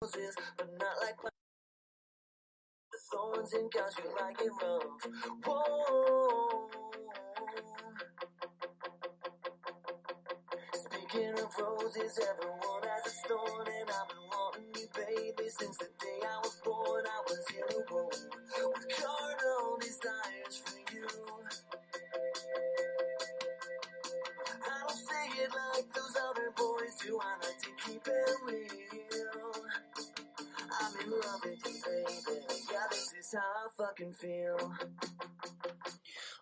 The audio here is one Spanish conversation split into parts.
But not like my thorns and gouged you like it rough. Whoa. Speaking of roses, everyone has a thorn, and I've been wanting you, baby, since the day I was born. I was in a room with carnal desires for you. I don't say it like those other boys do. I like to keep it real.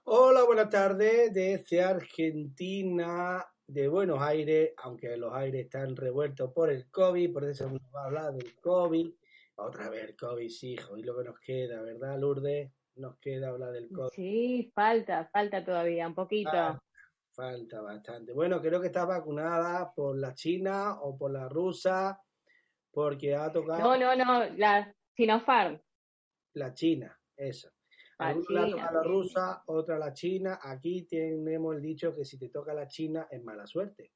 Hola, buenas tardes desde Argentina, de Buenos Aires, aunque los aires están revueltos por el COVID, por eso nos va a hablar del COVID. Otra vez el COVID, sí, hijo, y lo que nos queda, ¿verdad, Lourdes? Nos queda hablar del COVID. Sí, falta, falta todavía, un poquito. Ah, falta bastante. Bueno, creo que está vacunada por la China o por la rusa, porque ha tocado No, no, no, la Sinopharm. la China, eso. La Algunos la China, la rusa, otra la china. Aquí tenemos el dicho que si te toca la china es mala suerte.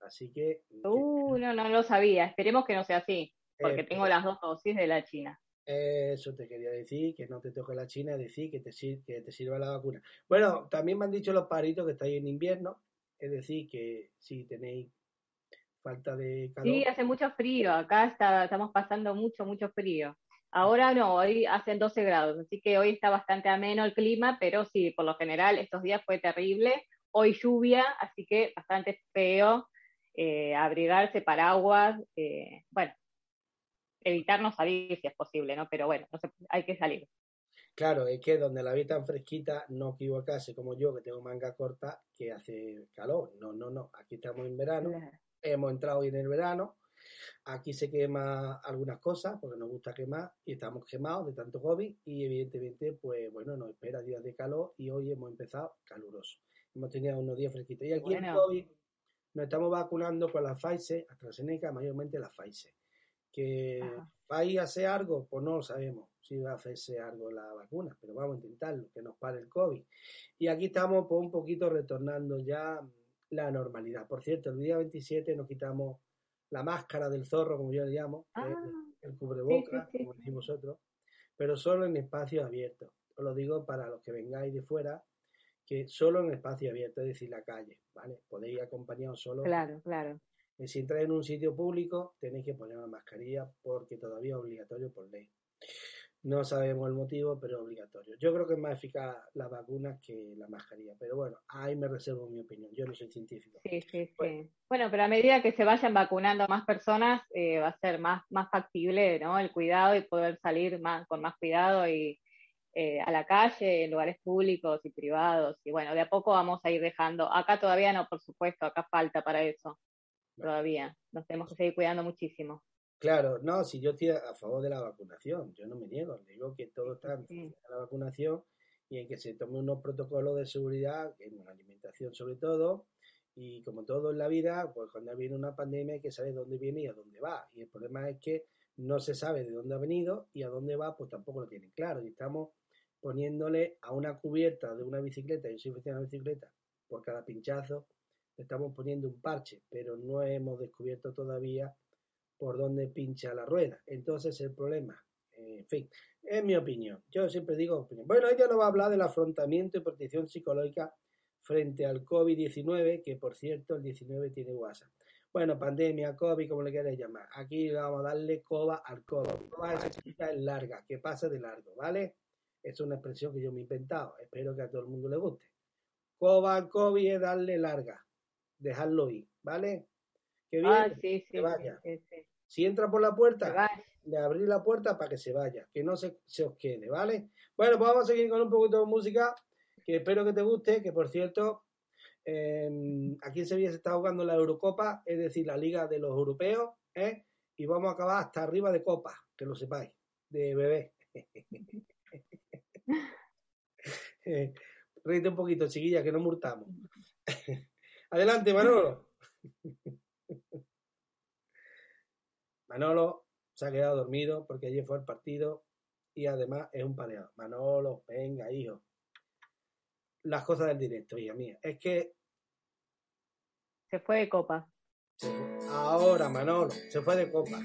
Así que Uh, no, no lo sabía. Esperemos que no sea así, porque Eh, tengo las dos dosis de la China. eso te quería decir, que no te toque la china, es decir, que te, que te sirva la vacuna. Bueno, también me han dicho los paritos que estáis en invierno, es decir, que si tenéis falta de calor, Sí, hace mucho frío. Acá está, estamos pasando mucho, mucho frío. Ahora no, hoy hacen 12 grados, así que hoy está bastante ameno el clima, pero sí, por lo general estos días fue terrible. Hoy lluvia, así que bastante feo. eh, abrigarse, paraguas, eh, bueno, evitar no salir si es posible, ¿no? Pero bueno, no se- hay que salir. Claro, es que donde la vi tan fresquita, no equivocarse como yo, que tengo manga corta, que hace calor. No, no, no. Aquí estamos en verano, hemos entrado hoy en el verano. Aquí se quema algunas cosas porque nos gusta quemar y estamos quemados de tanto COVID y evidentemente, pues bueno, nos espera días de calor y hoy hemos empezado caluroso. Hemos tenido unos días fresquitos. Y aquí el Bueno. COVID nos estamos vacunando con la Pfizer, AstraZeneca, mayormente la Pfizer. Que a hacer algo, pues no lo sabemos si va a hacerse algo la vacuna, pero vamos a intentarlo, que nos pare el COVID. Y aquí estamos pues, un poquito retornando ya la normalidad. Por cierto, el día 27 nos quitamos la máscara del zorro, como yo le llamo, que es Ah, el cubrebocas, sí, sí, como decís vosotros, pero solo en espacios abiertos. Os lo digo para los que vengáis de fuera, que solo en espacio abierto, es decir, la calle, ¿vale? Podéis ir acompañados solo. claro, claro. Y si entráis en un sitio público, tenéis que poner una mascarilla porque todavía es obligatorio por ley. No sabemos el motivo, pero es obligatorio. Yo creo que es más eficaz la vacuna que la mascarilla, pero bueno, ahí me reservo mi opinión. Yo no soy científico. Sí, sí, Bueno. sí. Bueno, pero a medida que se vayan vacunando más personas, eh, va a ser más, más factible, ¿no? El cuidado y poder salir más, con más cuidado y eh, a la calle, en lugares públicos y privados. Y bueno, de a poco vamos a ir dejando. Acá todavía no, por supuesto, acá falta para eso. Todavía. Nos tenemos que seguir cuidando muchísimo. Claro, no, si yo estoy a favor de la vacunación, yo no me niego, digo que todo está en Sí. la vacunación y en que se tomen unos protocolos de seguridad, en la alimentación sobre todo, y como todo en la vida, pues cuando viene una pandemia hay que saber dónde viene y a dónde va. Y el problema es que no se sabe de dónde ha venido y a dónde va, pues tampoco lo tienen claro. Y estamos poniéndole a una cubierta de una bicicleta, yo soy aficionado a la bicicleta, por cada pinchazo, le estamos poniendo un parche, pero no hemos descubierto todavía por dónde pincha la rueda. Entonces el problema, en fin, es mi opinión. Yo siempre digo opinión. Bueno, ella nos va a hablar del afrontamiento y protección psicológica frente al COVID-19, que por cierto el 19 tiene WhatsApp. Bueno, pandemia, COVID, como le queráis llamar. Aquí vamos a darle coba al COVID. Coba es larga, que pasa de largo, ¿vale? Es una expresión que yo me he inventado. Espero que a todo el mundo le guste. Coba al COVID es darle larga, dejarlo ir, ¿vale? Que bien, Ah, sí, sí, que vaya. sí. Si entra por la puerta, le abrí la puerta para que se vaya, que no se, se os quede, ¿vale? Bueno, pues vamos a seguir con un poquito de música, que espero que te guste, que por cierto, eh, aquí en Sevilla se está jugando la Eurocopa, es decir, la Liga de los Europeos, ¿eh? y vamos a acabar hasta arriba de copa, que lo sepáis, de bebé. Eh, Ríete un poquito, chiquilla, que no murtamos. Adelante, Manolo. Manolo se ha quedado dormido porque ayer fue el partido y además es un paneado. Manolo, venga, hijo. Las cosas del directo, hija mía. Es que Se fue de copa. ahora, Manolo, se fue de copa.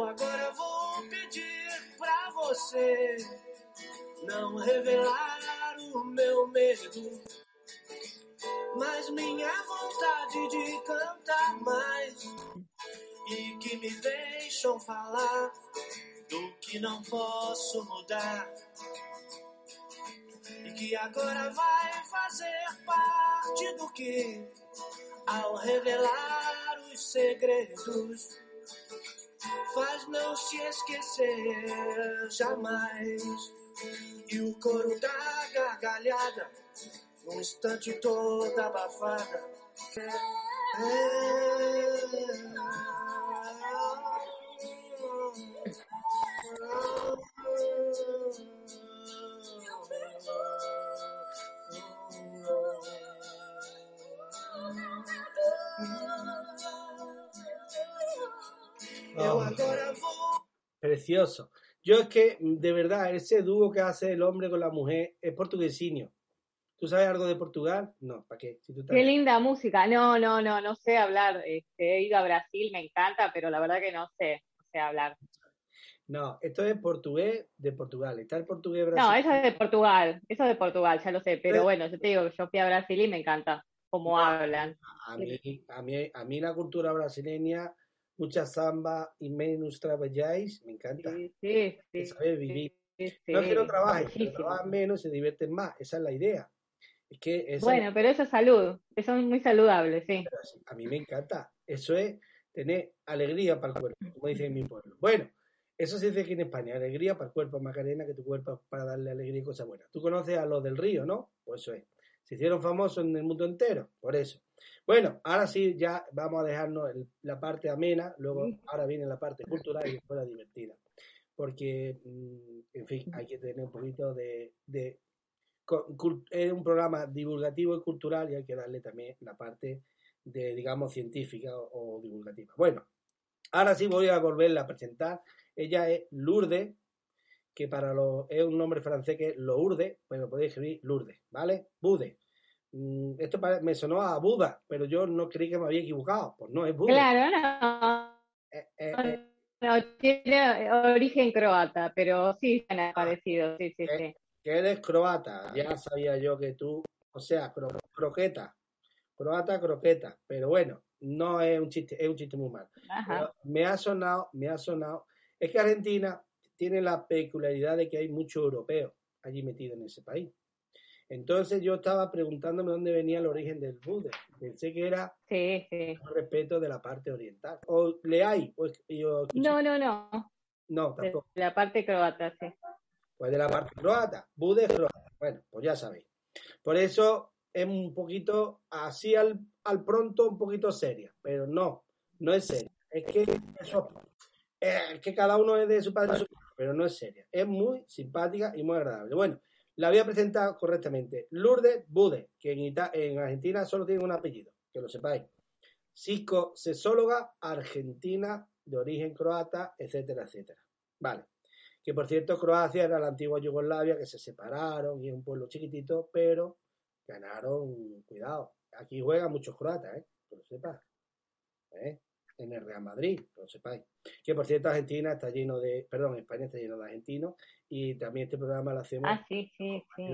Eu agora vou pedir pra você não revelar o meu medo, mas minha vontade de cantar mais. E que me deixam falar do que não posso mudar. E que agora vai fazer parte do que ao revelar os segredos faz não se esquecer jamais. E o coro da gargalhada, num instante toda abafada. Eu precioso. Yo es que, de verdad, ese dúo que hace el hombre con la mujer es portuguesinho. ¿Tú sabes algo de Portugal? No, ¿para qué? Si tú Qué linda música. No, no, no, no sé hablar. Este, he ido a Brasil, me encanta, pero la verdad que no sé, no sé hablar. No, esto es portugués de Portugal. Está el portugués No, brasileño. eso es de Portugal, eso es de Portugal, ya lo sé, pero Eh. bueno, yo te digo que yo fui a Brasil y me encanta cómo hablan. A mí, a, mí, a mí la cultura brasileña, mucha samba y menos trabajáis, me encanta. Sí, sí, vivir. sí, No sí, trabajes, pero trabajan menos se divierten más. Esa es la idea. Es que esa- Bueno, pero eso es salud, eso es muy saludable, sí. a mí me encanta. Eso es tener alegría para el cuerpo, como dicen en mi pueblo. Bueno, eso se dice aquí en España, alegría para el cuerpo, Macarena, que tu cuerpo es para darle alegría y cosas buenas. Tú conoces a los del río, ¿no? Pues eso es. Se hicieron famosos en el mundo entero, por eso. Bueno, ahora sí, ya vamos a dejarnos el- la parte amena, luego ahora viene la parte cultural y después la divertida. Porque, mm, en fin, hay que tener un poquito de... es un programa divulgativo y cultural y hay que darle también la parte de, digamos, científica o, o divulgativa. Bueno, ahora sí voy a volverla a presentar. Ella es Lourdes, que para los es un nombre francés que es Lourdes, pero podéis escribir Lourdes, ¿vale? Bude. Mm, Esto me sonó a Buda, pero yo no creí que me había equivocado. Pues no, es Buda. Claro, no, Eh, eh, eh, no, tiene origen croata, pero sí suena parecido, sí, sí, sí. que eres croata. Ya sabía yo que tú, o sea, cro- croqueta. Croata, croqueta. Pero bueno, no es un chiste, es un chiste muy malo. Pero me ha sonado, me ha sonado. Es que Argentina tiene la peculiaridad de que hay muchos europeos allí metidos en ese país. Entonces yo estaba preguntándome dónde venía el origen del Buda. Pensé que era Sí, respeto de la parte oriental. O le hay, o, yo No, no, no, no, de tampoco. la parte croata, sí. Pues de la parte croata. Buda es croata. Bueno, pues ya sabéis. Por eso es un poquito así al, al pronto, un poquito seria. Pero no, no es seria. Es que eso, eh, es que cada uno es de su padre, y su madre, pero no es seria. Es muy simpática y muy agradable. Bueno, la voy a presentar correctamente. Lourdes Bude, que en, en Argentina solo tiene un apellido, que lo sepáis. Psicosexóloga argentina de origen croata, etcétera, etcétera. Vale. Que por cierto, Croacia era la antigua Yugoslavia, que se separaron y es un pueblo chiquitito, pero ganaron, cuidado. Aquí juegan muchos croatas, ¿eh? Que lo sepas. ¿Eh? En el Real Madrid, que lo sepáis. Que por cierto, Argentina está lleno de, perdón, España está lleno de argentinos y también este programa lo hacemos Ah, sí, sí, sí.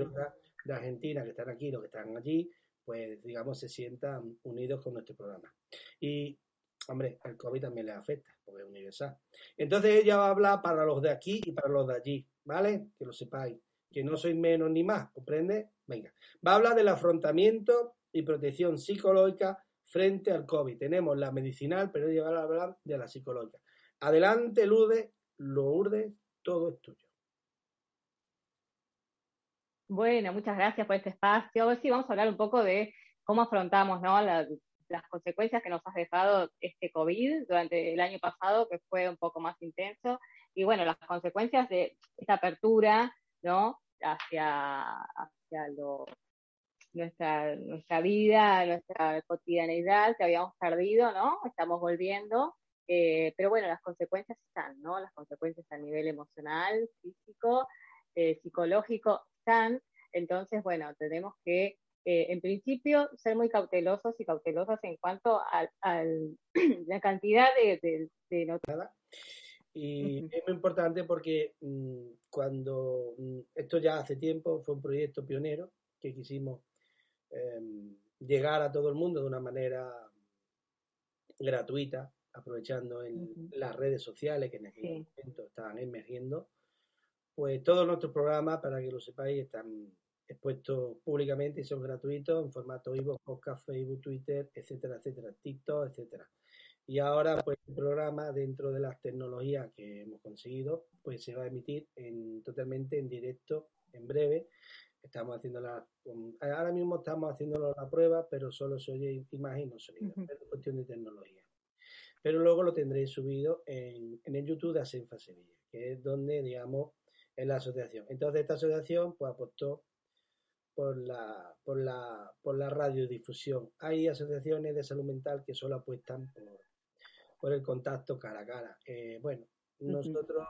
de Argentina que están aquí, los que están allí, pues digamos se sientan unidos con nuestro programa. Y, hombre, el COVID también les afecta, porque es universal. Entonces ella va a hablar para los de aquí y para los de allí, ¿vale? Que lo sepáis, que no soy menos ni más, ¿comprende? Venga, va a hablar del afrontamiento y protección psicológica frente al COVID. Tenemos la medicinal, pero llevar a hablar de la psicológica. Adelante, Lude, Lourdes, todo es tuyo. Bueno, muchas gracias por este espacio. Hoy sí vamos a hablar un poco de cómo afrontamos ¿no? La- las consecuencias que nos ha dejado este COVID durante el año pasado, que fue un poco más intenso, y bueno, las consecuencias de esta apertura ¿no? hacia, hacia lo, nuestra, nuestra vida, nuestra cotidianeidad que habíamos perdido, ¿no? Estamos volviendo, eh, pero bueno, las consecuencias están, ¿no? Las consecuencias a nivel emocional, físico, eh, psicológico están. Entonces, bueno, tenemos que, eh, en principio, ser muy cautelosos y cautelosas en cuanto a la cantidad de, de, de noticias. Y es muy importante porque mm, cuando mm, esto ya hace tiempo fue un proyecto pionero que quisimos em, llegar a todo el mundo de una manera gratuita, aprovechando Ujú. las redes sociales que en aquel Sí. momento estaban emergiendo. Pues todos nuestros programas, para que lo sepáis, están expuestos públicamente y son gratuitos en formato iVoox, podcast, Facebook, Twitter, etcétera, etcétera, TikTok, etcétera. Y ahora, pues, el programa, dentro de las tecnologías que hemos conseguido, pues se va a emitir en, totalmente en directo en breve. Estamos haciendo la, ahora mismo estamos haciendo la prueba, pero solo se oye imagen no sonido. Ujú. Es cuestión de tecnología. Pero luego lo tendréis subido en, en el YouTube de Asenfa Sevilla, que es donde, digamos, es la asociación. Entonces, esta asociación, pues, apostó por la, por la, por la radiodifusión. Hay asociaciones de salud mental que solo apuestan por, por el contacto cara a cara. Eh, bueno, nosotros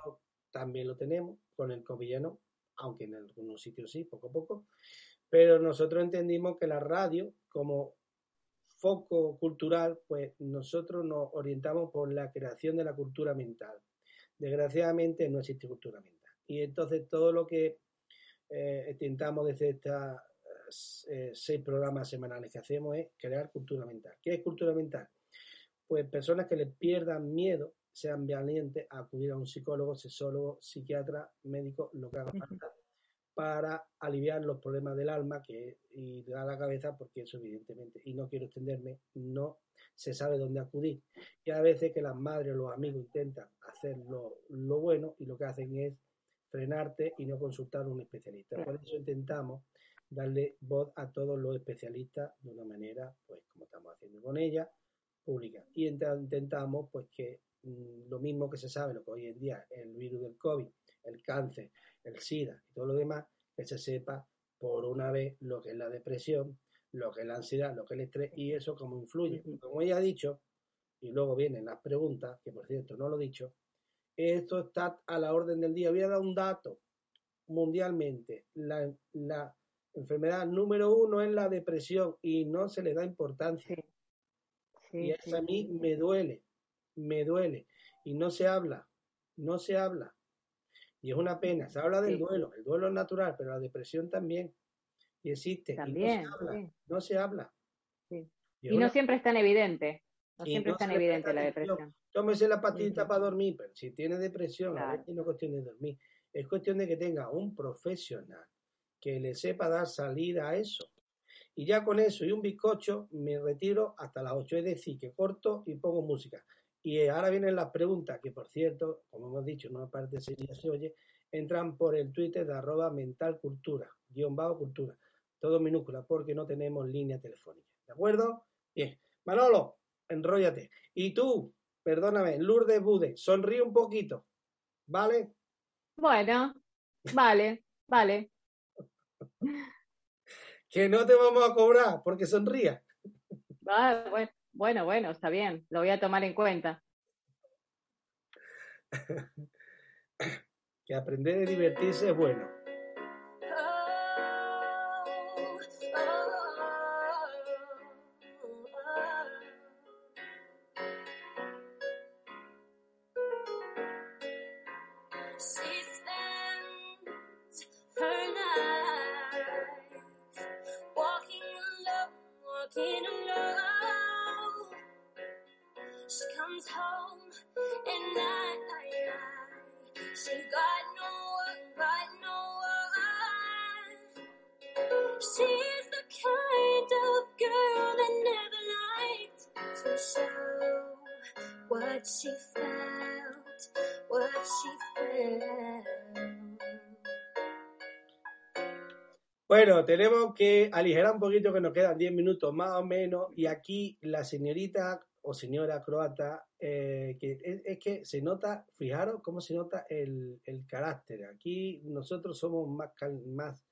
también lo tenemos, con el COVID ya no, aunque en algunos sitios sí, poco a poco, pero nosotros entendimos que la radio, como foco cultural, pues nosotros nos orientamos por la creación de la cultura mental. Desgraciadamente no existe cultura mental. Y entonces todo lo que eh, intentamos desde estos eh, seis programas semanales que hacemos es crear cultura mental. ¿Qué es cultura mental? Pues personas que les pierdan miedo, sean valientes a acudir a un psicólogo, sexólogo, psiquiatra, médico, lo que haga falta, para aliviar los problemas del alma que, y de la cabeza, porque eso evidentemente, y no quiero extenderme, no se sabe dónde acudir. Y a veces que las madres o los amigos intentan hacer lo, lo bueno y lo que hacen es frenarte y no consultar a un especialista. Por eso intentamos darle voz a todos los especialistas de una manera, pues como estamos haciendo con ella, pública. Y ent- intentamos, pues que lo mismo que se sabe, lo que hoy en día el virus del COVID, el cáncer, el SIDA y todo lo demás, que se sepa por una vez lo que es la depresión, lo que es la ansiedad, lo que es el estrés y eso cómo influye. Como ella ha dicho, y luego vienen las preguntas, que por cierto no lo he dicho, esto está a la orden del día. Voy a dar un dato mundialmente. La, la enfermedad número uno es la depresión y no se le da importancia. Sí. Sí, Y sí, eso a mí me duele, me duele. Y no se habla, no se habla. Y es una pena. Se habla del Sí. duelo, el duelo es natural, pero la depresión también. Y existe. También, y no se habla, sí. no se habla. Sí. Y no siempre es tan evidente. No siempre no es tan evidente la depresión. Tómese la pastita Ujú. para dormir, pero si tiene depresión, a Claro. veces no es cuestión de dormir. Es cuestión de que tenga un profesional que le sepa dar salida a eso. Y ya con eso y un bizcocho me retiro hasta las 8, es decir, que corto y pongo música. Y ahora vienen las preguntas, que por cierto, como hemos dicho, no parte de Sevilla se oye, entran por el Twitter de arroba mentalcultura, guion bajo cultura, todo minúscula, porque no tenemos línea telefónica. ¿De acuerdo? Bien. Manolo, enróllate. Y tú, perdóname, Lourdes Bude, sonríe un poquito, ¿vale? Bueno, vale, vale. Que no te vamos a cobrar porque sonría. Ah, bue- bueno, bueno, está bien. Lo voy a tomar en cuenta. Que aprender a divertirse es bueno. Bueno, tenemos que aligerar un poquito que nos quedan 10 minutos más o menos y aquí la señorita o señora croata, eh, que es, que se nota, fijaros cómo se nota el, el carácter. Aquí nosotros somos más, más,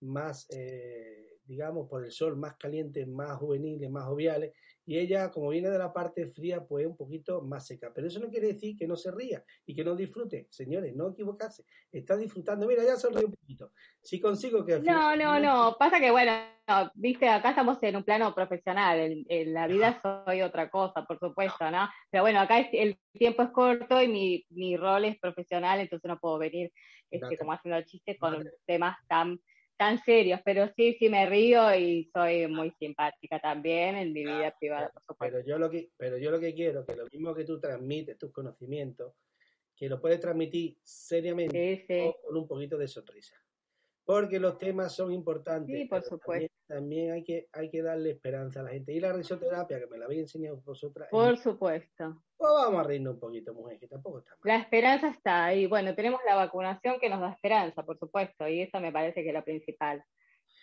más eh, digamos, por el sol, más calientes, más juveniles, más joviales, y ella, como viene de la parte fría, pues un poquito más seca. Pero eso no quiere decir que no se ría y que no disfrute. Señores, no equivocarse. Está disfrutando. Mira, ya sonríe un poquito. Si consigo que... al No, final- no, no. Pasa que, bueno, no, viste, acá estamos en un plano profesional. En, en la vida soy otra cosa, por supuesto, ¿no? Pero bueno, acá es- el tiempo es corto y mi, mi rol es profesional, entonces no puedo venir este, como haciendo chistes con temas tan tan serios, pero sí, sí me río y soy muy simpática también en mi vida privada, por supuesto. Pero yo lo que, pero yo lo que quiero, que lo mismo que tú transmites tus conocimientos, que lo puedes transmitir seriamente Sí, sí. o con un poquito de sonrisa. Porque los temas son importantes. Sí, por supuesto. También, también hay, que, hay que darle esperanza a la gente. Y la risoterapia, que me la habéis enseñado vosotras, Por supuesto. pues vamos a reírnos un poquito, mujer, que tampoco está mal. La esperanza está ahí. Bueno, tenemos la vacunación que nos da esperanza, por supuesto, y eso me parece que es lo principal.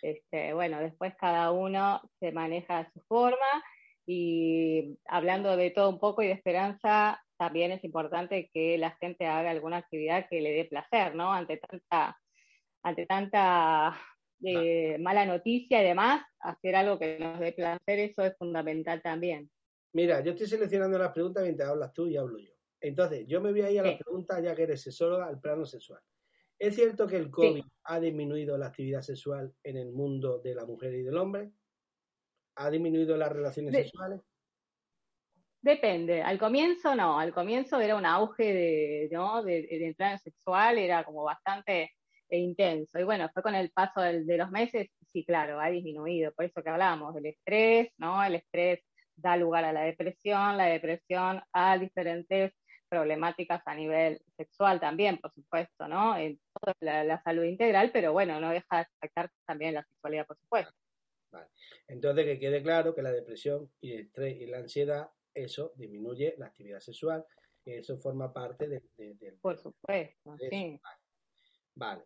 Este, bueno, después cada uno se maneja a su forma y hablando de todo un poco y de esperanza, también es importante que la gente haga alguna actividad que le dé placer, ¿no? Ante tanta, ante tanta eh, mala noticia y demás, hacer algo que nos dé placer, eso es fundamental también. Mira, yo estoy seleccionando las preguntas mientras hablas tú y hablo yo. Entonces, yo me voy a ir a las Sí. preguntas ya que eres sexóloga al plano sexual. ¿Es cierto que el COVID ha disminuido la actividad sexual en el mundo de la mujer y del hombre? ¿Ha disminuido las relaciones De- sexuales? Depende, al comienzo no, al comienzo era un auge de, ¿no? de, de entrada sexual, era como bastante eh, intenso. Y bueno, fue con el paso del- de los meses, sí, claro, ha disminuido. Por eso que hablábamos del estrés, ¿no? El estrés da lugar a la depresión, la depresión a diferentes problemáticas a nivel sexual también, por supuesto, ¿no? En toda la, la salud integral, pero bueno, no deja de afectar también la sexualidad, por supuesto. Entonces, que quede claro que la depresión y el estrés y la ansiedad, eso disminuye la actividad sexual, eso forma parte de- de- del... Por supuesto, de. Vale.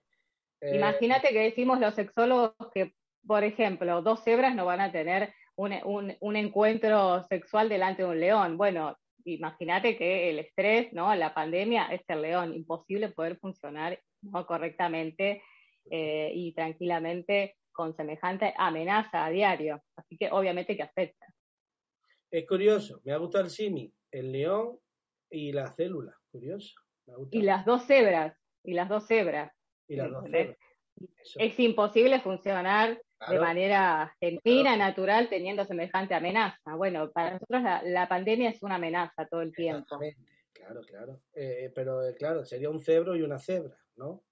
Eh, Imagínate que decimos los sexólogos que, por ejemplo, dos cebras no van a tener un, un- un encuentro sexual delante de un león. Bueno, imagínate que el estrés, ¿no? La pandemia es el león, imposible poder funcionar ¿no? correctamente eh, y tranquilamente con semejante amenaza a diario. Así que obviamente que afecta. Es curioso, me ha gustado el simi, el león y la célula. Curioso. Me ha gustado. Y las dos cebras, y las dos cebras. Y las dos ¿entendés? células. Eso, Es imposible funcionar de claro. manera genuina, natural, teniendo semejante amenaza. Bueno, para nosotros la, la pandemia es una amenaza todo el tiempo. Exactamente, claro, claro. Eh, pero eh, claro, sería un cebro y una cebra, ¿no?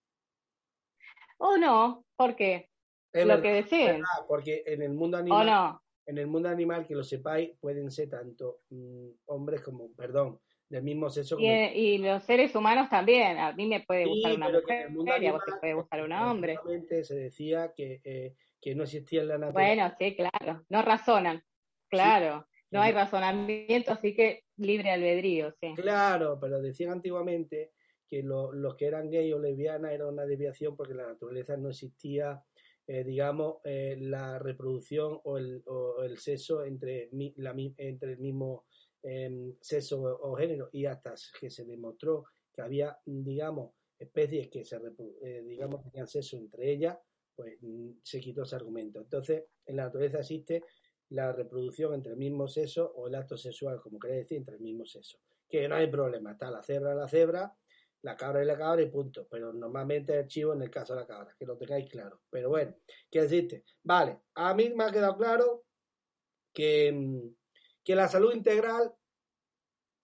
O no, ¿por qué? Es Lo verdad, que es deseen. verdad, porque en el mundo O animal, no. en el mundo animal, que lo sepáis, pueden ser tanto mm, hombres como, perdón, del mismo sexo Y, y los seres humanos también. A mí me puede Sí, gustar una mujer y a vos te puede gustar un hombre. se decía que, eh, que no existía en la naturaleza. Bueno, sí, claro. No razonan. Claro. No hay razonamiento, así que libre albedrío, sí. Claro, pero decían antiguamente que lo- los que eran gay o lesbianas era una desviación porque en la naturaleza no existía, eh, digamos, eh, la reproducción o el, o el sexo entre, mi- la mi- entre el mismo em, sexo o, género y hasta que se demostró que había, digamos, especies que se eh, digamos, tenían sexo entre ellas, pues mm, se quitó ese argumento. Entonces, en la naturaleza existe la reproducción entre el mismo sexo o el acto sexual, como queréis decir, entre el mismo sexo. Que no hay problema, está la cebra, la cebra, la cabra y la cabra y punto. Pero normalmente es chivo en el caso de la cabra, que lo tengáis claro. Pero bueno, ¿qué decirte? Vale, a mí me ha quedado claro que, mm, que la salud integral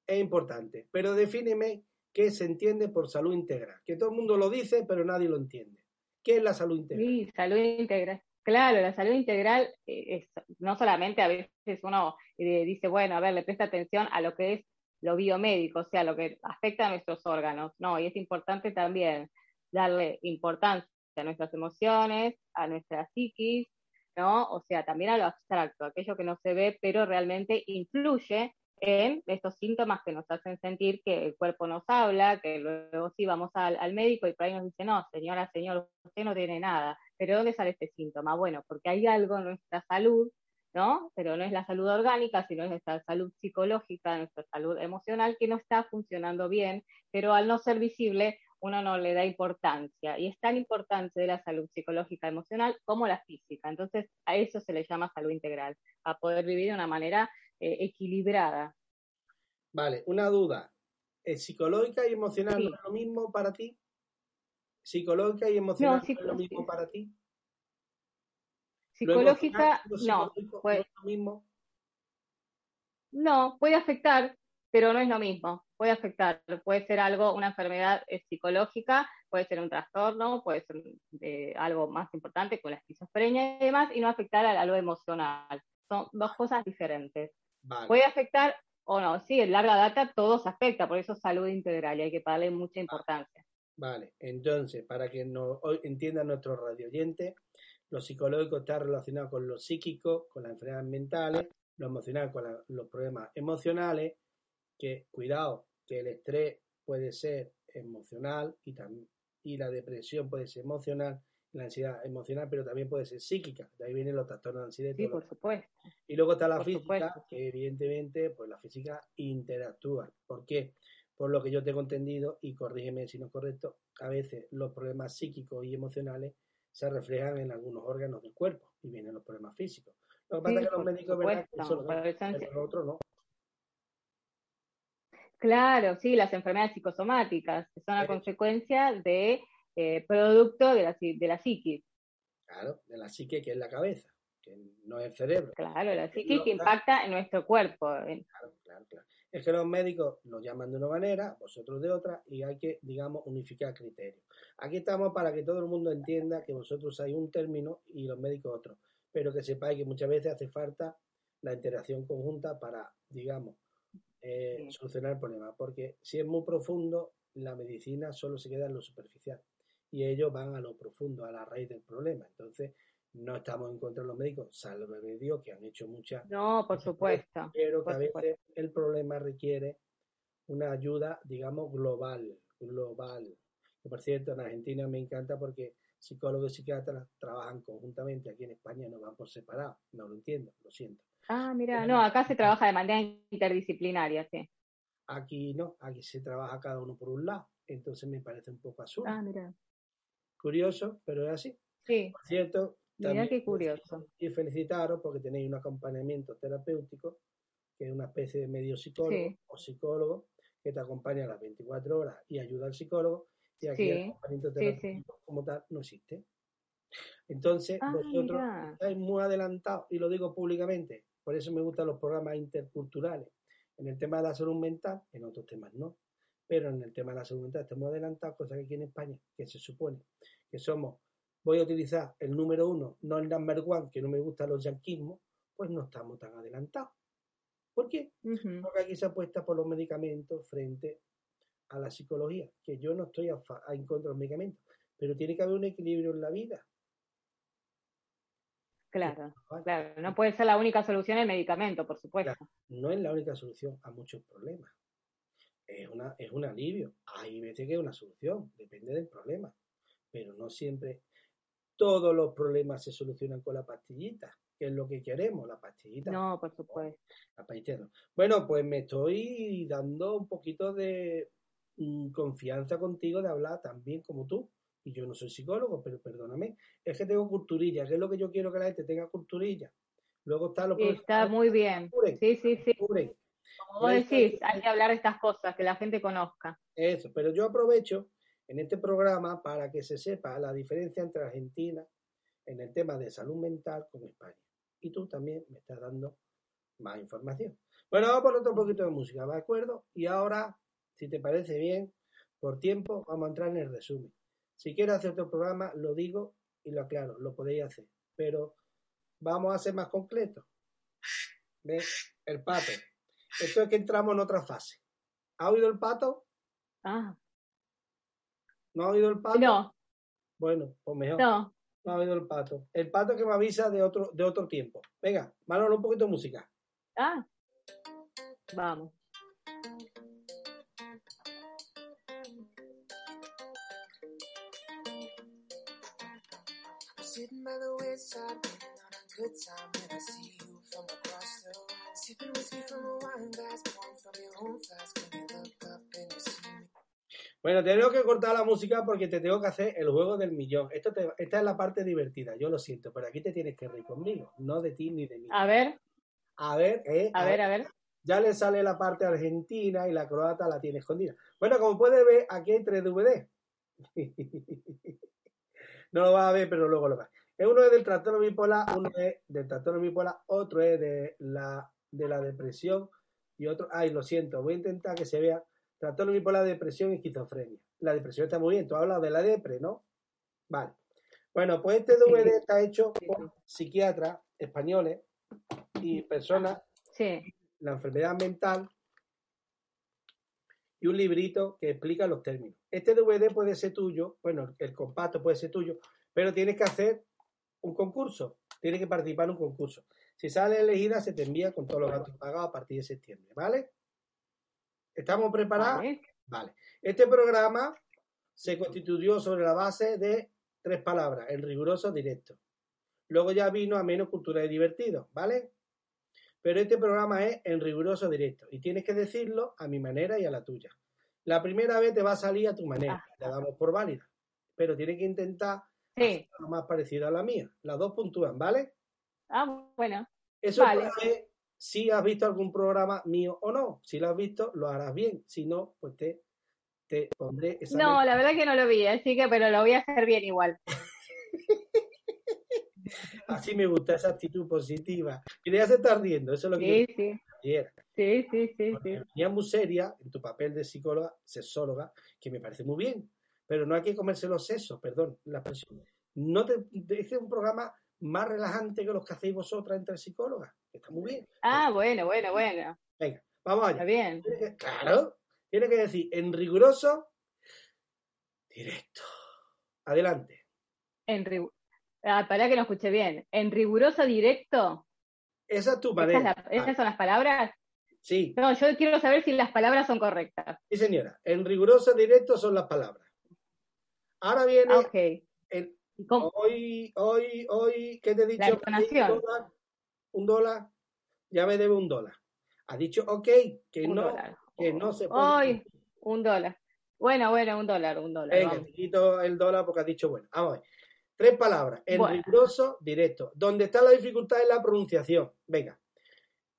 es importante, pero defíneme qué se entiende por salud integral. Que todo el mundo lo dice, pero nadie lo entiende. ¿Qué es la salud integral? Sí, salud integral. Claro, la salud integral eh, es, no solamente a veces uno eh, dice, bueno, a ver, le presta atención a lo que es lo biomédico, o sea, lo que afecta a nuestros órganos, no, y es importante también darle importancia a nuestras emociones, a nuestra psiquis, ¿no? O sea, también a lo abstracto, aquello que no se ve, pero realmente influye en estos síntomas que nos hacen sentir que el cuerpo nos habla, que luego sí vamos al, médico y por ahí nos dice, no, señora, señor, usted no tiene nada. ¿Pero dónde sale este síntoma? Bueno, porque hay algo en nuestra salud, ¿no? Pero no es la salud orgánica, sino es nuestra salud psicológica, nuestra salud emocional que no está funcionando bien, pero al no ser visible, uno no le da importancia. Y es tan importante de la salud psicológica emocional como la física. Entonces, a eso se le llama salud integral, a poder vivir de una manera eh, equilibrada. Vale, una duda. ¿Es psicológica y emocional Sí. no es lo mismo para ti? ¿Psicológica y emocional No, no, es lo mismo para ti? ¿Lo Psicológica, no, pues- no es lo mismo? No, puede afectar, pero no es lo mismo. Puede afectar, puede ser algo, una enfermedad eh, psicológica, puede ser un trastorno, puede ser eh, algo más importante con la esquizofrenia y demás, y no afectar a, a lo emocional. Son dos cosas diferentes. Vale. Puede afectar o no, sí, en larga data todo se afecta, por eso es salud integral y hay que darle mucha importancia. Vale, entonces, para que nos hoy entiendan nuestros radio oyentes, lo psicológico está relacionado con lo psíquico, con las enfermedades mentales, lo emocional con la- los problemas emocionales, que cuidado, que el estrés puede ser emocional y, tam- y la depresión puede ser emocional, la ansiedad emocional, pero también puede ser psíquica, de ahí vienen los trastornos de ansiedad y Sí, por supuesto. y luego está la Por física, supuesto. que evidentemente, pues la física interactúa. ¿Por qué? Por lo que yo tengo entendido, y corrígeme si no es correcto, a veces los problemas psíquicos y emocionales se reflejan en algunos órganos del cuerpo y vienen los problemas físicos. Lo que pasa Sí, es que los médicos, ¿verdad? que supuesto, eso pero los otros no. Claro, sí, las enfermedades psicosomáticas, que son a Eso. consecuencia de eh, producto de la, de la psiquis. Claro, de la psique, que es la cabeza, que no es el cerebro. Claro, la psiquis que impacta en nuestro cuerpo. Claro, claro, claro. Es que los médicos lo llaman de una manera, vosotros de otra, y hay que, digamos, unificar criterios. Aquí estamos para que todo el mundo entienda que vosotros usáis un término y los médicos otro, pero que sepáis que muchas veces hace falta la interacción conjunta para, digamos, eh, Sí. solucionar el problema, porque si es muy profundo, la medicina solo se queda en lo superficial y ellos van a lo profundo, a la raíz del problema. Entonces, no estamos en contra de los médicos, salvo de Dios, que han hecho muchas No, por supuesto. pero que a veces el problema requiere una ayuda, digamos, global, global. Que por cierto, en Argentina me encanta porque psicólogos y psiquiatras trabajan conjuntamente, aquí en España no van por separado, no lo entiendo, lo siento. Ah, mira, no, acá se trabaja de manera interdisciplinaria, sí. Aquí no, aquí se trabaja cada uno por un lado, entonces me parece un poco absurdo. Ah, mira. Curioso, pero es así. Sí, Por cierto, Mira qué curioso. Y felicitaros porque tenéis un acompañamiento terapéutico, que es una especie de medio psicólogo Sí. o psicólogo que te acompaña a las 24 horas y ayuda al psicólogo. Y aquí Sí, el acompañamiento sí, terapéutico como tal no existe. Entonces, Ah, vosotros mira. estáis muy adelantados, y lo digo públicamente, por eso me gustan los programas interculturales. En el tema de la salud mental, en otros temas no, pero en el tema de la salud mental estamos adelantados, cosa que aquí en España, que se supone que somos, voy a utilizar el número uno, no el number one, que no me gustan los yanquismos, pues no estamos tan adelantados. ¿Por qué? Porque aquí se apuesta por los medicamentos frente a la psicología, que yo no estoy a fa- en contra de los medicamentos, pero tiene que haber un equilibrio en la vida. Claro, claro. No puede ser la única solución el medicamento, por supuesto. no es la única solución a muchos problemas. Es, una, es un alivio. Hay veces que es una solución, depende del problema. Pero no siempre todos los problemas se solucionan con la pastillita, que es lo que queremos, la pastillita. No, por supuesto. La pastillita no. Bueno, pues me estoy dando un poquito de mm, confianza contigo de hablar también como tú. Y yo no soy psicólogo, pero perdóname, es que tengo culturilla, que es lo que yo quiero que la gente tenga culturilla. Luego está lo Sí, está muy bien. Sí, sí, sí. Como vos decís, hay que hablar de estas cosas, que la gente conozca. Eso, pero yo aprovecho en este programa para que se sepa la diferencia entre Argentina en el tema de salud mental con España. Y tú también me estás dando más información. Bueno, vamos por otro poquito de música, ¿de acuerdo? Y ahora, si te parece bien, por tiempo, vamos a entrar en el resumen. Si quieres hacer otro programa, lo digo y lo aclaro, lo podéis hacer. Pero vamos a ser más concretos. ¿Ves? El pato. Esto es que entramos en otra fase. ¿Ha oído el pato? Ah, ¿No ha oído el pato? no, Bueno, pues mejor. no. No ha oído el pato. El pato que me avisa de otro, de otro tiempo. Venga, Manolo, un poquito de música. Ah, Vamos. By the wayside, waiting on a good time when I see you from across the room. Sipping whiskey from a wine glass, pouring from your own flask. When you look up and you see me. Bueno, tengo que cortar la música porque te tengo que hacer el juego del millón. Esto te- esta es la parte divertida, yo lo siento, pero aquí te tienes que reír conmigo, no de ti ni de mí. A ver, A ver, eh, a ver, a ver. ya le sale la parte argentina y la croata la tiene escondida. Bueno, como puedes ver, aquí hay tres DVD. no lo vas a ver, pero luego lo vas. Uno es del trastorno bipolar, uno es del trastorno bipolar, otro es de la, de la depresión y otro, ay, lo siento, voy a intentar que se vea trastorno bipolar, depresión y esquizofrenia. La depresión está muy bien, tú hablas de la depre, ¿no? Vale. Bueno, pues este DVD está hecho por psiquiatras españoles y personas Sí. la enfermedad mental y un librito que explica los términos. Este DVD puede ser tuyo, bueno, el compacto puede ser tuyo, pero tienes que hacer un concurso, tienes que participar en un concurso. Si sale elegida, se te envía con todos los gastos pagados a partir de septiembre, ¿vale? ¿Estamos preparados? Vale. Vale. Este programa se constituyó sobre la base de tres palabras, en riguroso directo. Luego ya vino a menos cultura y divertido, ¿vale? Pero este programa es en riguroso directo y tienes que decirlo a mi manera y a la tuya. La primera vez te va a salir a tu manera, la damos por válida, pero tienes que intentar Sí. más parecido a la mía. Las dos puntúan, ¿vale? Ah, bueno. Eso Vale. es si has visto algún programa mío o no. Si lo has visto, lo harás bien. Si no, pues te, te pondré esa No, la verdad que no lo vi, así que, pero lo voy a hacer bien igual. Así me gusta esa actitud positiva. Y ya se está riendo, eso es lo que Sí, sí, sí, sí, sí, sí. muy seria en tu papel de psicóloga, sexóloga, que me parece muy bien. Pero no hay que comerse los sesos, perdón, la expresión. No te, este es un programa más relajante que los que hacéis vosotras entre psicólogas. que Está muy bien. Ah, bueno, bueno, bueno. Venga, vamos Está allá. bien. Tiene que- claro, tiene que decir en riguroso, directo. Adelante. En ah, pará que no escuché bien. En riguroso directo. Esa es tu ¿Esas, manera. la- esas son las palabras? Sí, No, yo quiero saber si las palabras son correctas. sí, señora. En riguroso directo son las palabras. Ahora viene Ah, el ¿Y cómo? hoy, hoy, hoy, ¿qué te he dicho? Un dólar, un dólar, ya me debe un dólar. Ha dicho ok, que Un no, dólar. que no se puede. Ay, un dólar. Bueno, bueno, un dólar, un dólar. Venga, vamos. te quito el dólar porque has dicho bueno. Vamos a ver. Tres palabras. En Bueno. riguroso, directo. Donde está la dificultad es la pronunciación. Venga.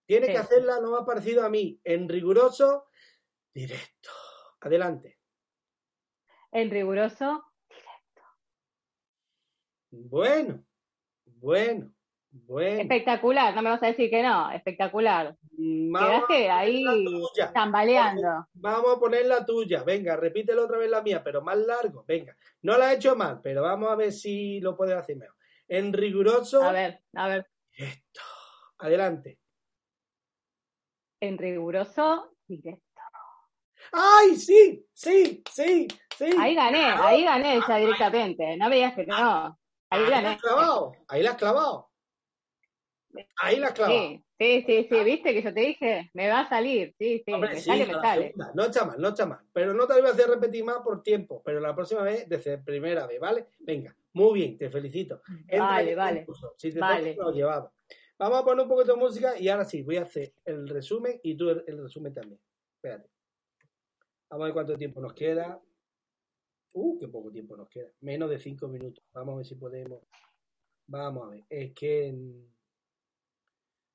Tienes Sí. que hacerla lo más parecido a mí. En riguroso, directo. Adelante. En riguroso. Bueno, bueno, bueno. Espectacular, no me vas a decir que no. Espectacular. Vamos Quedaste ahí tambaleando. Vamos a poner la tuya. Venga, repítelo otra vez la mía, pero más largo. Venga. No la he hecho mal, pero vamos a ver si lo puedes hacer mejor. En riguroso, A ver, a ver. directo. Adelante. En riguroso. directo. ¡Ay, sí! ¡Sí! ¡Sí! ¡Sí! Ahí gané, ahí gané ya directamente. No me digas que no. Ahí la has clavado. Ahí la has clavado. Ahí la has clavado. Sí, sí, sí, sí, viste que yo te dije, me va a salir, sí, sí, Hombre, me sí, sale, me sale. segunda. No está mal, no está mal. Pero no te lo voy a hacer repetir más por tiempo. Pero la próxima vez, desde primera vez, ¿vale? Venga, muy bien, te felicito. Entra Vale, vale. concurso. Si te Vale. toca, lo llevaba. Vamos a poner un poquito de música y ahora sí, voy a hacer el resumen y tú el, el resumen también. Espérate. Vamos a ver cuánto tiempo nos queda. Uh, qué poco tiempo nos queda. Menos de cinco minutos. Vamos a ver si podemos. Vamos a ver. Es que.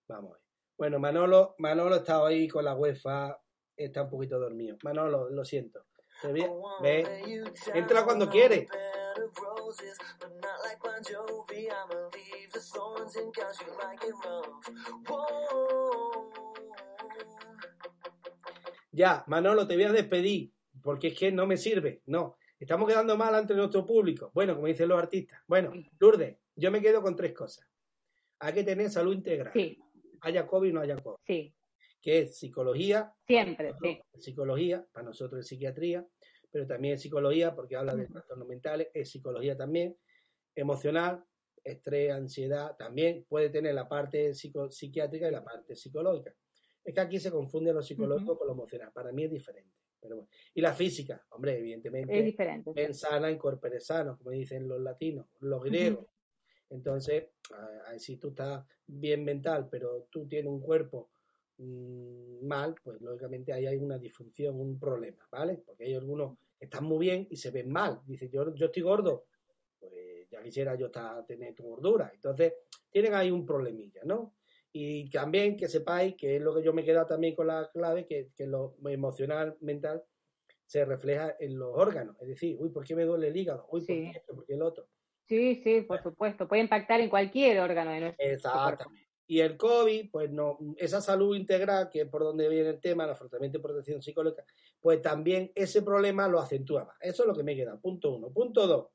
Vamos a ver. Bueno, Manolo, Manolo está ahí con la UEFA. Está un poquito dormido. Manolo, lo siento. A- Ve. Entra cuando quiere. Ya, Manolo, te voy a despedir, porque es que no me sirve. No, estamos quedando mal ante nuestro público. Bueno, como dicen los artistas. Bueno, Lourdes, yo me quedo con tres cosas. Hay que tener salud integral, Sí, haya COVID o no haya COVID, sí, que es psicología, siempre, sí. psicología, para nosotros es psiquiatría, pero también es psicología, porque habla de trastornos mentales, es psicología también, emocional, estrés, ansiedad, también puede tener la parte psico- psiquiátrica y la parte psicológica. Es que aquí se confunde lo psicológico con lo emocional. Para mí es diferente. Pero bueno. Y la física, hombre, evidentemente. Es diferente. En sana, en corpore sano, como dicen los latinos, los griegos. Entonces, si tú estás bien mental, pero tú tienes un cuerpo mm, mal, pues lógicamente ahí hay una disfunción, un problema, ¿vale? Porque hay algunos que están muy bien y se ven mal. Dicen, yo, yo estoy gordo, pues ya quisiera yo estar, tener tu gordura. Entonces, tienen ahí un problemilla, ¿no? Y también que sepáis, que es lo que yo me he quedado también con la clave, que, que lo emocional, mental, se refleja en los órganos. Es decir, uy, ¿por qué me duele el hígado? Uy, ¿por qué esto? ¿Por qué el otro? Sí, sí, por supuesto. Puede impactar en cualquier órgano de nuestro Exactamente. Y el COVID, pues no, esa salud integral, que es por donde viene el tema, la tratamiento y protección psicológica, pues también ese problema lo acentúa más. Eso es lo que me queda. Punto uno. Punto dos,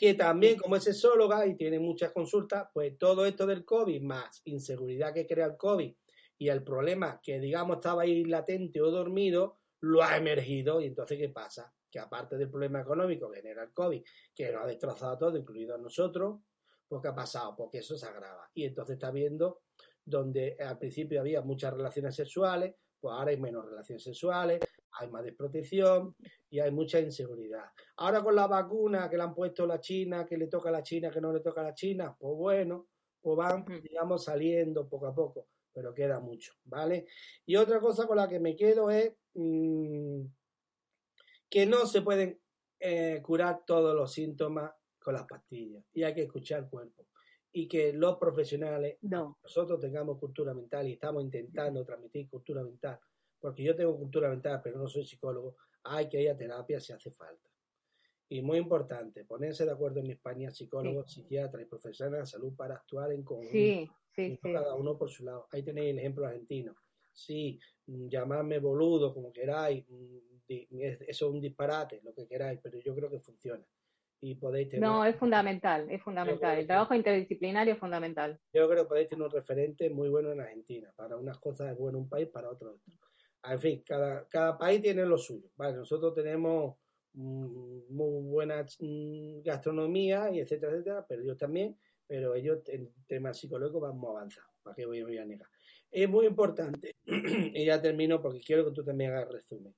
que también como es sexóloga y tiene muchas consultas, pues todo esto del COVID, más inseguridad que crea el COVID y el problema que digamos estaba ahí latente o dormido, lo ha emergido. Y entonces, ¿qué pasa? que aparte del problema económico que genera el COVID, que nos ha destrozado todo, incluido a nosotros, pues ¿qué ha pasado? Porque eso se agrava. Y entonces está viendo donde al principio había muchas relaciones sexuales, pues ahora hay menos relaciones sexuales, hay más desprotección y hay mucha inseguridad. Ahora con la vacuna que le han puesto la China, que le toca a la China, que no le toca a la China, pues bueno, pues van, digamos, saliendo poco a poco, pero queda mucho, ¿vale? Y otra cosa con la que me quedo es... Mmm, que no se pueden eh, curar todos los síntomas con las pastillas y hay que escuchar el cuerpo. Y que los profesionales, nosotros tengamos cultura mental y estamos intentando transmitir cultura mental, porque yo tengo cultura mental, pero no soy psicólogo, hay que ir a terapia si hace falta. Y muy importante, ponerse de acuerdo en España psicólogos, psiquiatras y profesionales de salud para actuar en conjunto. Sí, sí, cada uno por su lado. Ahí tenéis el ejemplo argentino. Sí, mm, llamadme boludo, como queráis, mm, eso es un disparate, lo que queráis, pero yo creo que funciona. Y podéis tener... No, es fundamental, es fundamental. El trabajo interdisciplinario es fundamental. Yo creo que podéis tener un referente muy bueno en Argentina. Para unas cosas es bueno un país, para otros otro. En fin, cada, cada país tiene lo suyo. Vale, nosotros tenemos mm, muy buena mm, gastronomía y etcétera, etcétera, pero ellos también, pero ellos en temas psicológicos van muy avanzados. ¿Para qué voy, voy a negar? Es muy importante, y ya termino porque quiero que tú también hagas resumen.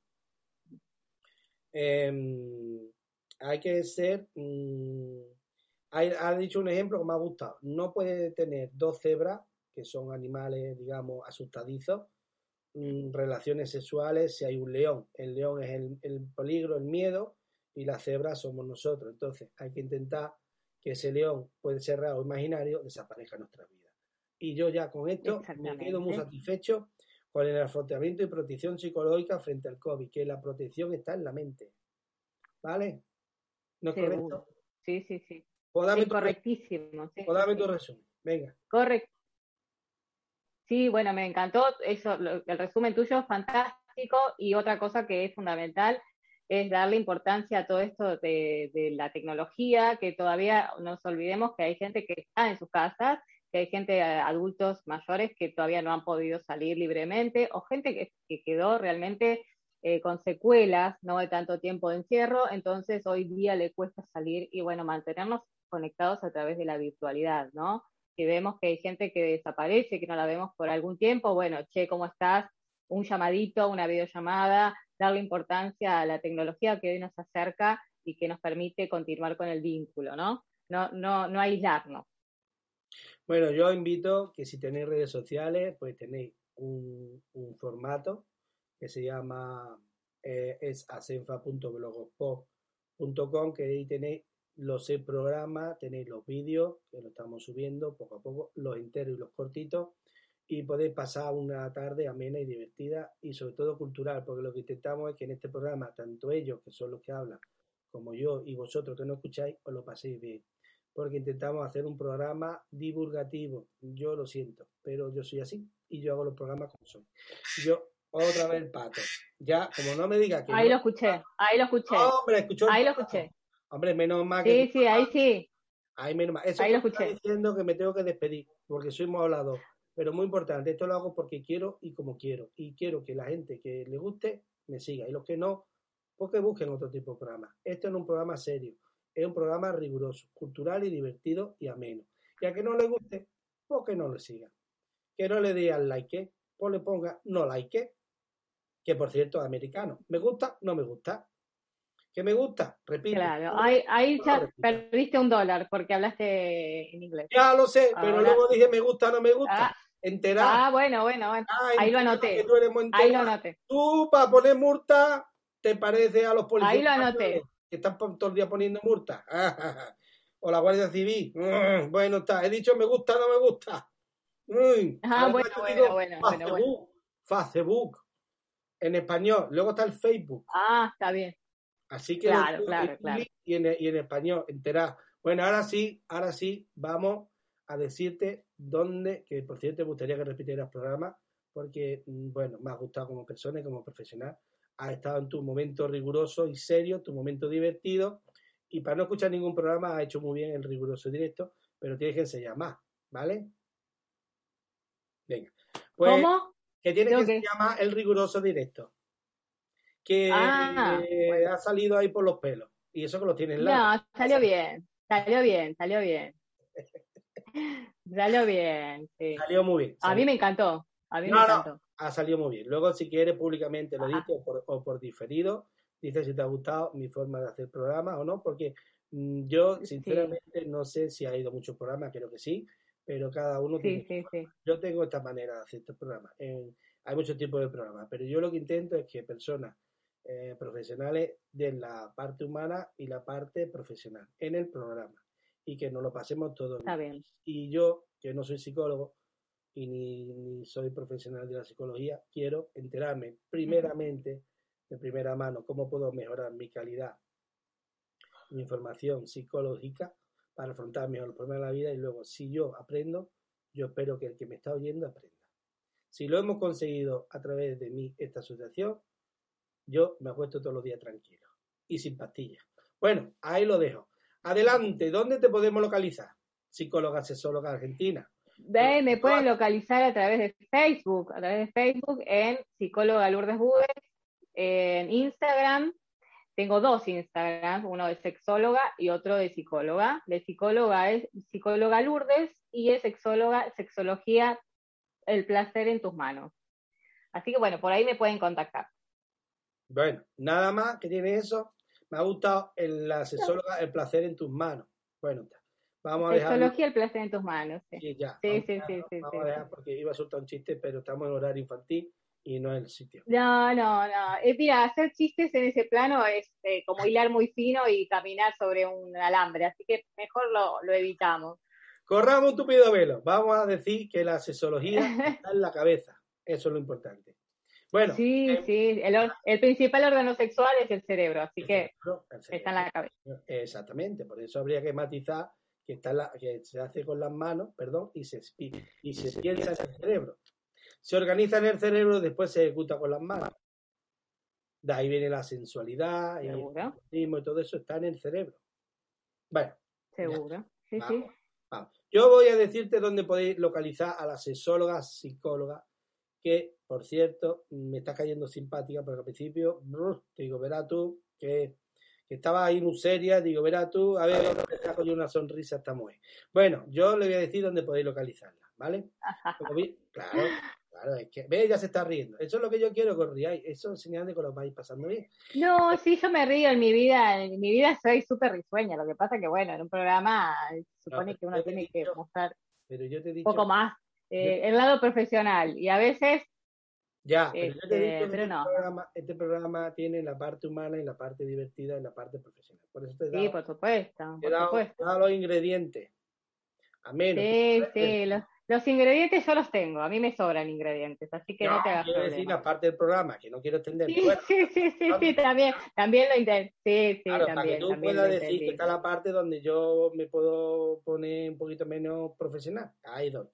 Eh, hay que ser. Mm, ha dicho un ejemplo que me ha gustado. No puede tener dos cebras, que son animales, digamos, asustadizos, mm, relaciones sexuales si hay un león. El león es el, el peligro, el miedo, y las cebras somos nosotros. Entonces, hay que intentar que ese león, puede ser real o imaginario, desaparezca en nuestra vida. Y yo ya con esto me quedo muy satisfecho con el afrontamiento y protección psicológica frente al COVID, que la protección está en la mente. ¿Vale? ¿No es correcto? Sí, sí, sí. Pues correctísimo. Sí, dame tu resumen. Venga. Correcto. Sí, bueno, me encantó eso, el resumen tuyo es fantástico y otra cosa que es fundamental es darle importancia a todo esto de, de, la tecnología, que todavía no nos olvidemos que hay gente que está en sus casas que hay gente, eh, adultos mayores, que todavía no han podido salir libremente, o gente que, quedó realmente eh, con secuelas, no de tanto tiempo de encierro, entonces hoy día le cuesta salir y bueno, mantenernos conectados a través de la virtualidad, ¿no? Si vemos que hay gente que desaparece, que no la vemos por algún tiempo, bueno, che, ¿cómo estás? Un llamadito, una videollamada, darle importancia a la tecnología que hoy nos acerca y que nos permite continuar con el vínculo, ¿no? No, no, no aislarnos. Bueno, yo invito que si tenéis redes sociales, pues tenéis un, formato que se llama eh, es asenfa.blogspot.com, que ahí tenéis los programas, tenéis los vídeos que lo estamos subiendo poco a poco, los enteros y los cortitos, y podéis pasar una tarde amena y divertida y sobre todo cultural, porque lo que intentamos es que en este programa, tanto ellos, que son los que hablan, como yo y vosotros que no escucháis, os lo paséis bien porque intentamos hacer un programa divulgativo. Yo lo siento, pero yo soy así y yo hago los programas como son. Yo, otra vez el pato. Ya, como no me diga que. Ahí lo escuché, ahí lo escuché. Hombre, escuchó. Ahí lo escuché. Hombre, menos mal que. Sí, sí, ahí sí. Ahí menos mal. Eso ahí lo escuché. Está diciendo que me tengo que despedir, porque soy muy hablado. Pero muy importante, esto lo hago porque quiero y como quiero. Y quiero que la gente que le guste me siga. Y los que no, pues que busquen otro tipo de programa. Esto es un programa serio es un programa riguroso, cultural y divertido y ameno. Y a que no le guste, pues que no lo siga. Que no le dé al like, pues le ponga no like, que por cierto es americano. ¿Me gusta? No me gusta. ¿Que me gusta? Repito. Claro, ahí, ahí No, ya repito. perdiste un dólar porque hablaste en inglés. Ya lo sé, pero luego dije me gusta, no me gusta. Ah, Enterar. ah, bueno, bueno, bueno. ahí lo anoté. Ahí lo anoté. Tú, para poner multa, te parece a los policías. Ahí lo anoté. Que están todo el día poniendo multa. o la Guardia Civil. Mm, Bueno, está. He dicho me gusta, no me gusta. Mm. Ah, bueno, bueno, digo bueno, bueno, Facebook. Facebook. En español. Luego está el Facebook. Ah, está bien. Así que Claro, claro, en claro. inglés Y en, y en español, enterá. Bueno, ahora sí, ahora sí, vamos a decirte dónde, que por cierto me gustaría que repitieras el programa, porque, mm, bueno, me ha gustado como persona y como profesional. Has estado en tu momento riguroso y serio, tu momento divertido, y para no escuchar ningún programa has hecho muy bien el riguroso directo, pero tienes que enseñar más, ¿vale? Venga. Pues, ¿Cómo? Que tiene que se llama el riguroso directo. Que Ah, eh, bueno. ha salido ahí por los pelos. Y eso que lo tienes largo. No, salió bien. Salió bien, salió bien. Salió bien, sí. Salió muy bien. A mí me encantó. A mí No, me no. encantó. Ha salido muy bien. Luego, si quieres, públicamente lo Ajá. dices o por, o por diferido. Dices si te ha gustado mi forma de hacer programa o no. Porque mm, yo, Sí. sinceramente, no sé si ha ido muchos programas. Creo que sí. Pero cada uno Sí, tiene sí, sí. yo tengo esta manera de hacer estos programas. En- hay muchos tipos de programas, pero yo lo que intento es que personas eh, profesionales den la parte humana y la parte profesional en el programa y que nos lo pasemos todos Está bien. bien. Y yo, que no soy psicólogo y ni, ni soy profesional de la psicología, quiero enterarme primeramente, de primera mano, cómo puedo mejorar mi calidad, mi información psicológica para afrontar mejor los problemas de la vida y luego, si yo aprendo, yo espero que el que me está oyendo aprenda. Si lo hemos conseguido a través de mí, esta asociación, yo me acuesto todos los días tranquilo y sin pastillas. Bueno, ahí lo dejo. Adelante, ¿dónde te podemos localizar? Psicóloga, sexóloga argentina. Me pueden localizar a través de Facebook, a través de Facebook en psicóloga Lourdes Budes, en Instagram. Tengo dos Instagrams, uno de sexóloga y otro de psicóloga. De psicóloga es psicóloga Lourdes y es sexóloga, sexología, el placer en tus manos. Así que bueno, por ahí me pueden contactar. Bueno, nada más que tiene eso. Me ha gustado el, la sexóloga, el placer en tus manos. Bueno, vamos a dejar. Sexología, el placer en tus manos. sí. Sí, ya. Sí, sí, sí, dejarlo, sí, vamos sí, a dejar porque iba a soltar un chiste, pero estamos en horario infantil y no el sitio. No, no, no. Eh, mira, hacer chistes en ese plano es eh, como hilar muy fino y caminar sobre un alambre, así que mejor lo, lo evitamos. Corramos un tupido velo. Vamos a decir que la sexología está en la cabeza. Eso es lo importante. Bueno, sí, eh, sí, el, or- el principal órgano sexual es el cerebro, así el que cerebro, está en la cabeza. Exactamente, por eso habría que matizar que, está en la- que se hace con las manos, perdón, y se, y se piensa en el cerebro. Se organiza en el cerebro y después se ejecuta con las manos. De ahí viene la sensualidad y el y todo eso está en el cerebro. Bueno, Seguro. Sí, sí. Vamos. Yo voy a decirte dónde podéis localizar a la sexóloga, psicóloga, que, por cierto, me está cayendo simpática, porque al principio, brr, te digo, verá tú, que, que estaba ahí muy seria, digo, verá tú, a ver, le saco yo una sonrisa a esta mujer. Bueno, yo le voy a decir dónde podéis localizarla, ¿vale? Como vi- Claro, claro, es que, ve, ya se está riendo. Eso es lo que yo quiero que os riáis, eso es señal de que lo vais pasando bien. No, sí, yo me río en mi vida, en mi vida soy súper risueña, lo que pasa que bueno, en un programa supone pero que uno yo tiene que dicho- mostrar Pero yo te he un dicho... poco más eh, el lado profesional y a veces Ya, pero yo te he Este, dicho que pero este, no. programa, este programa tiene la parte humana y la parte divertida y la parte profesional. Por eso te he Sí, por supuesto, te he por dado- supuesto. te he dado los ingredientes. A menos. Sí, sí, los, los ingredientes yo los tengo, a mí me sobran ingredientes, así que no, No, te hagas quiero decir problema. la parte del programa, que no quiero extenderme. Sí, Bueno, sí, sí, sí, sí, también, también lo intenté. Sí, sí, claro, para que también, tú también puedas decir que está la parte donde yo me puedo poner un poquito menos profesional. Ahí doy.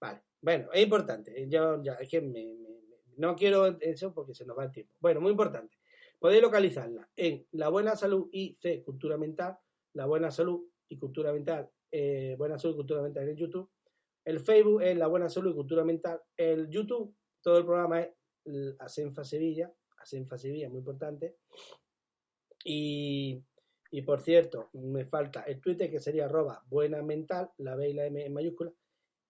Vale. Bueno, es importante. Yo ya, es que me- me- me- no quiero eso porque se nos va el tiempo. Bueno, muy importante. Podéis localizarla en La Buena Salud y C Cultura Mental, La Buena Salud y Cultura Mental, eh, Buena Salud y Cultura Mental en YouTube. El Facebook es La Buena Salud y Cultura Mental. El YouTube, todo el programa es Asenfa Sevilla, Asenfa Sevilla, muy importante. Y, y por cierto, me falta el Twitter que sería arroba buena mental, la B y la M en mayúscula.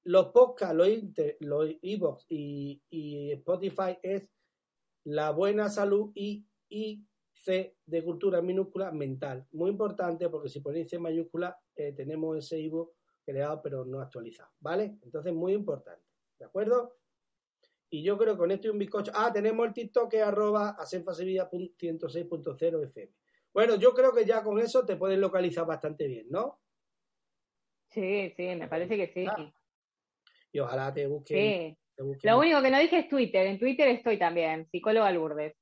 los podcasts, los, inter, los iVoox y, y Spotify es la buena salud y IC de cultura minúscula mental. Muy importante porque si ponéis C mayúscula eh, tenemos ese iVoox creado pero no actualizado, ¿vale? Entonces muy importante, ¿de acuerdo? Y yo creo que con esto y un bizcocho. Ah, tenemos el TikTok que es arroba asenfasevilla 106.0 FM. Bueno, yo creo que ya con eso te puedes localizar bastante bien, ¿no? Sí, sí, me parece que sí. Ah. Y ojalá te busquen. Sí. te busquen Lo único que no dije es Twitter. En Twitter estoy también, psicóloga Lourdes.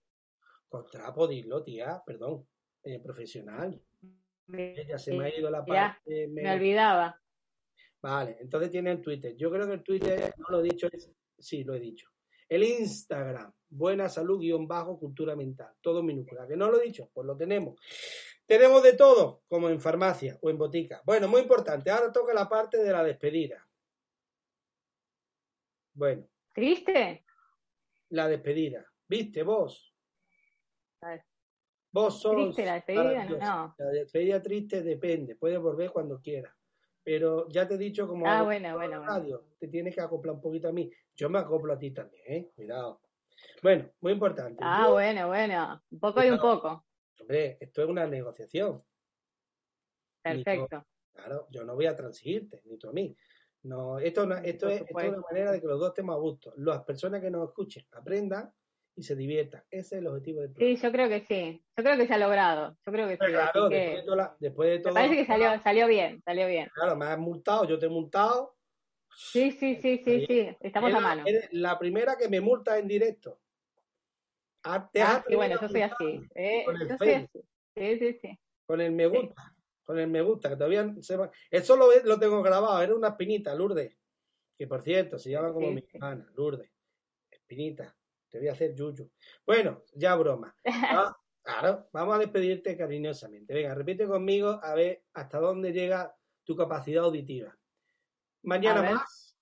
Con trapo, dilo, tía, perdón. eh, profesional. Ya se me ha ido la Ya, parte. Me olvidaba. Vale, entonces tiene el Twitter. Yo creo que el Twitter, no lo he dicho, es, sí, lo he dicho. El Instagram, buena salud guion bajo cultura mental, todo minúscula. ¿Que no lo he dicho? Pues lo tenemos. Tenemos de todo, como en farmacia o en botica. Bueno, muy importante. Ahora toca la parte de la despedida. Bueno, ¿Triste? la despedida. ¿Viste vos? Vos sos. ¿Triste la despedida? No. La despedida triste depende, puedes volver cuando quieras. Pero ya te he dicho como Ah, bueno, en bueno, radio, te tienes que acoplar un poquito a mí. Yo me acoplo a ti también, ¿eh? Cuidado. Bueno, muy importante. Ah, Yo, bueno, bueno. Un poco y un poco. Hombre, esto es una negociación. Perfecto. Claro, yo no voy a transigirte, ni tú a mí. No, esto, no- esto, es, esto es una manera de que los dos estemos a gusto. Las personas que nos escuchen aprendan y se diviertan. Ese es el objetivo del programa. Sí, yo creo que sí. Yo creo que se ha logrado. Yo creo que sí. Pero así claro, que después de, toda la- después de me todo. parece que salió, salió bien, salió bien. Claro, me has multado, yo te he multado. Sí, sí, sí, sí, sí. Estamos Eres a mano. eres la primera que me multa en directo. Ah, te has Ah, sí, bueno, yo soy así. Eh, con el yo soy así. Sí, sí, sí. Con el me gusta. Con el me gusta, que todavía se va- Eso lo, lo tengo grabado, era una espinita, Lourdes. Que por cierto, se llama como Sí, mi sí. hermana, Lourdes. Espinita. Te voy a hacer yuyu. Bueno, ya broma. Ah, claro, vamos a despedirte cariñosamente. Venga, repite conmigo a ver hasta dónde llega tu capacidad auditiva. Mañana más.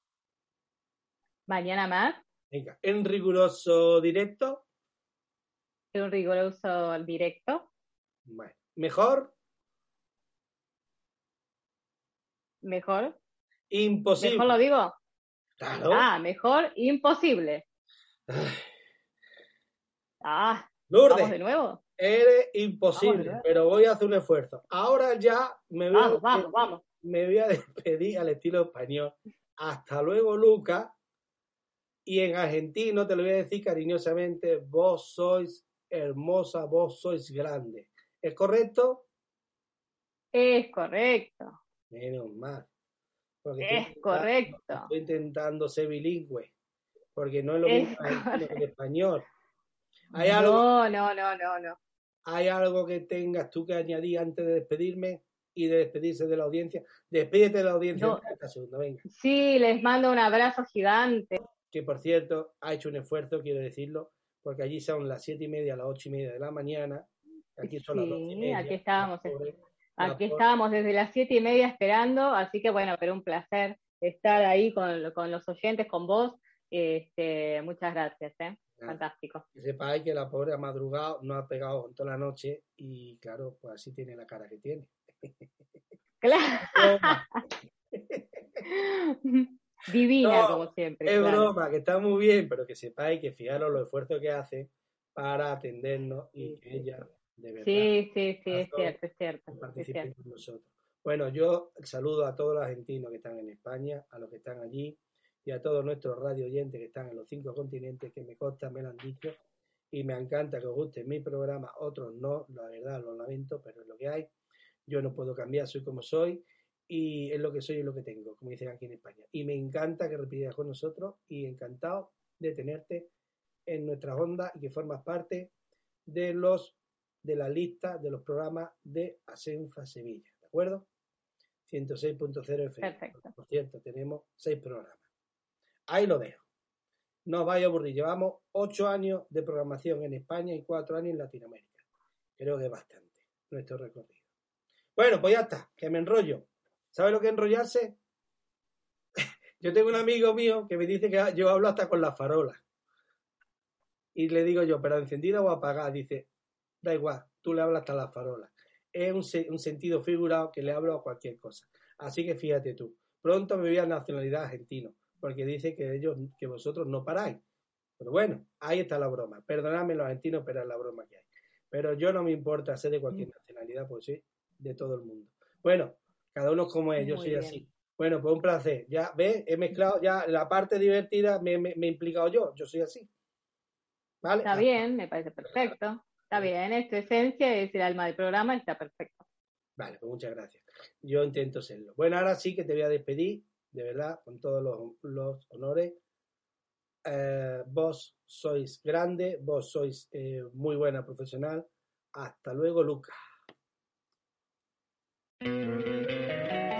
Mañana más, Venga, en riguroso directo. en riguroso directo. Bueno, mejor, Mejor. imposible. Mejor lo digo. Claro. Ah, mejor imposible. Ah, Lourdes, vamos de nuevo. eres imposible, pero voy a hacer un esfuerzo. Ahora ya me voy, a, Vamos, vamos, vamos. me voy a despedir al estilo español. Hasta luego, Luca. Y en argentino te lo voy a decir cariñosamente, vos sois hermosa, vos sois grande. ¿Es correcto? Es correcto. Menos mal. Porque Es estoy correcto. Estoy intentando ser bilingüe, porque no es lo Es mismo el español. ¿Hay algo, No, no, no, no, no. ¿Hay algo que tengas tú que añadir antes de despedirme y de despedirse de la audiencia? Despídete de la audiencia No. 30 segundos, venga. Sí, les mando un abrazo gigante. Que por cierto, ha hecho un esfuerzo, quiero decirlo, porque allí son las siete y media, las ocho y media de la mañana. Aquí son las doce y media. aquí estábamos. Pobre- Aquí estábamos desde las siete y media esperando, así que bueno, pero un placer estar ahí con, con los oyentes, con vos. Este, muchas gracias, ¿eh? Nada. Fantástico. Que sepáis que la pobre ha madrugado, no ha pegado en toda la noche y claro, pues así tiene la cara que tiene. Claro. Divina, No, como siempre. es claro. broma, que está muy bien, pero que sepáis que fijaros los esfuerzos que hace para atendernos y que ella, de verdad, Sí, sí, sí, es cierto, es cierto. participen con nosotros. Bueno, yo saludo a todos los argentinos que están en España, a los que están allí y a todos nuestros radio oyentes que están en los cinco continentes, que me consta, me lo han dicho y me encanta que os guste mi programa, otros no, la verdad lo lamento, pero es lo que hay. Yo no puedo cambiar, soy como soy y es lo que soy y lo que tengo, como dicen aquí en España. Y me encanta que repitas con nosotros y encantado de tenerte en nuestras ondas y que formas parte de los de la lista de los programas de Asenfa Sevilla, ¿de acuerdo? 106.0 FM. Perfecto. Por cierto, tenemos seis programas. Ahí lo dejo. No os vaya a aburrir. Llevamos ocho años de programación en España y cuatro años en Latinoamérica. Creo que es bastante nuestro recorrido. Bueno, pues ya está, que me enrollo. ¿Sabes lo que es enrollarse? yo tengo un amigo mío que me dice que yo hablo hasta con las farolas. Y le digo yo, pero encendida o apagada. Dice, da igual, tú le hablas hasta las farolas. Es un, un sentido figurado que le hablo a cualquier cosa. Así que fíjate tú. pronto me voy a nacionalidad argentino, porque dice que ellos, que vosotros no paráis. Pero bueno, ahí está la broma. Perdonadme los argentinos, pero es la broma que hay. Pero yo no me importa ser de cualquier nacionalidad, pues sí, de todo el mundo. Bueno, cada uno como es, yo soy bien. así. Bueno, pues un placer. Ya, ¿ves? He mezclado, ya la parte divertida me, me- me he implicado yo. Yo soy así. ¿Vale? Está Ah, bien, me parece perfecto. Está bien, es tu esencia, es el alma del programa, está perfecto. Vale, pues muchas gracias. Yo intento serlo. Bueno, ahora sí que te voy a despedir, de verdad, con todos los, los honores. Eh, vos sois grande, vos sois eh, muy buena profesional. Hasta luego, Lucas.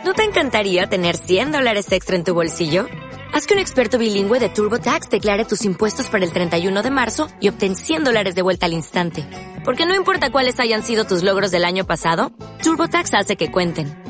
¿No te encantaría tener 100 dólares extra en tu bolsillo? Haz que un experto bilingüe de TurboTax declare tus impuestos para el 31 de marzo y obtén 100 dólares de vuelta al instante. Porque no importa cuáles hayan sido tus logros del año pasado, TurboTax hace que cuenten.